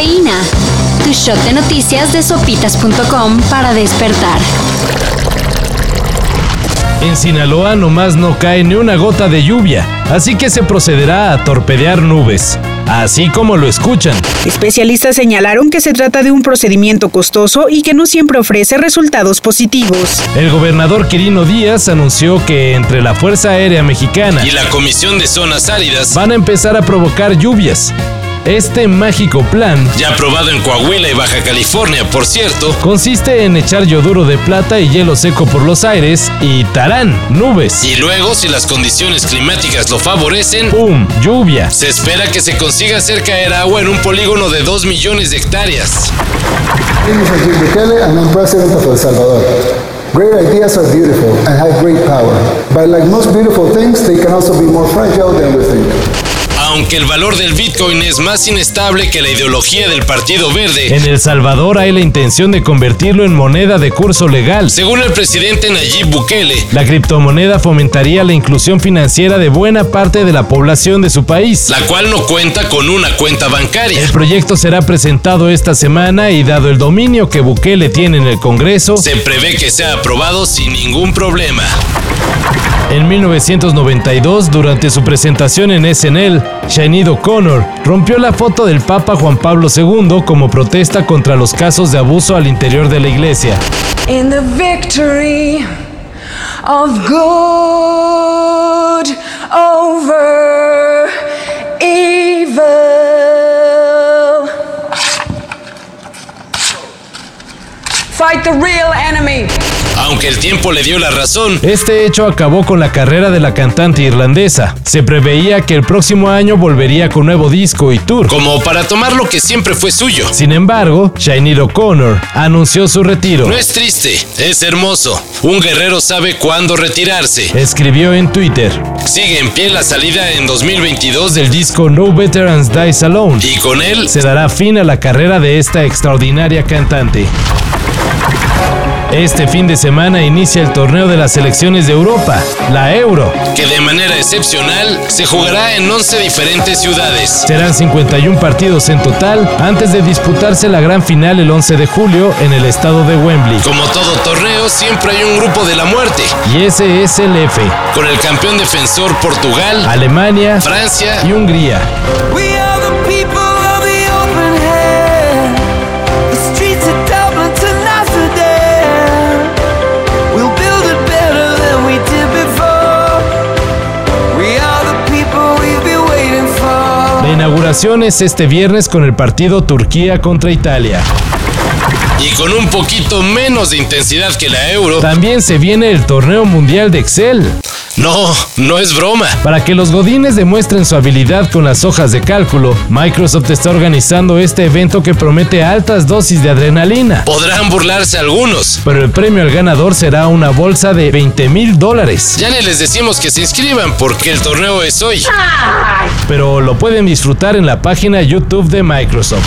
Cafeína. Tu shot de noticias de sopitas.com para despertar. En Sinaloa nomás no cae ni una gota de lluvia, así que se procederá a torpedear nubes. Así como lo escuchan. Especialistas señalaron que se trata de un procedimiento costoso y que no siempre ofrece resultados positivos. El gobernador Quirino Díaz anunció que entre la Fuerza Aérea Mexicana y la Comisión de Zonas Áridas van a empezar a provocar lluvias. Este mágico plan, ya aprobado en Coahuila y Baja California, por cierto, consiste en echar yoduro de plata y hielo seco por los aires y tarán, nubes. Y luego, si las condiciones climáticas lo favorecen, ¡pum! lluvia. Se espera que se consiga hacer caer agua en un polígono de 2 millones de hectáreas. Salvador. Great ideas are beautiful and have great power, but like most beautiful things, they can also be more fragile than we think aunque el valor del Bitcoin es más inestable que la ideología del Partido Verde. En El Salvador hay la intención de convertirlo en moneda de curso legal. Según el presidente Nayib Bukele, la criptomoneda fomentaría la inclusión financiera de buena parte de la población de su país, la cual no cuenta con una cuenta bancaria. El proyecto será presentado esta semana y dado el dominio que Bukele tiene en el Congreso, se prevé que sea aprobado sin ningún problema. En 1992, durante su presentación en SNL, Sinead O'Connor rompió la foto del Papa Juan Pablo II como protesta contra los casos de abuso al interior de la iglesia. Fight the real enemy aunque el tiempo le dio la razón. Este hecho acabó con la carrera de la cantante irlandesa. Se preveía que el próximo año volvería con nuevo disco y tour. Como para tomar lo que siempre fue suyo. Sin embargo, Sinead O'Connor anunció su retiro. No es triste, es hermoso. Un guerrero sabe cuándo retirarse. Escribió en Twitter. Sigue en pie la salida en 2022 del disco No Veterans Dies Alone. Y con él se dará fin a la carrera de esta extraordinaria cantante. Este fin de semana inicia el torneo de las selecciones de Europa, la Euro, que de manera excepcional se jugará en 11 diferentes ciudades. Serán 51 partidos en total antes de disputarse la gran final el 11 de julio en el estado de Wembley. Como todo torneo, siempre hay un grupo de la muerte. Y ese es el F. Con el campeón defensor Portugal, Alemania, Francia y Hungría. Inauguraciones este viernes con el partido Turquía contra Italia. Y con un poquito menos de intensidad que la Euro. También se viene el torneo mundial de Excel. No, no es broma. Para que los godines demuestren su habilidad con las hojas de cálculo, Microsoft está organizando este evento que promete altas dosis de adrenalina. Podrán burlarse algunos. Pero el premio al ganador será una bolsa de 20 mil dólares. Ya ni les decimos que se inscriban porque el torneo es hoy. Pero lo pueden disfrutar en la página YouTube de Microsoft.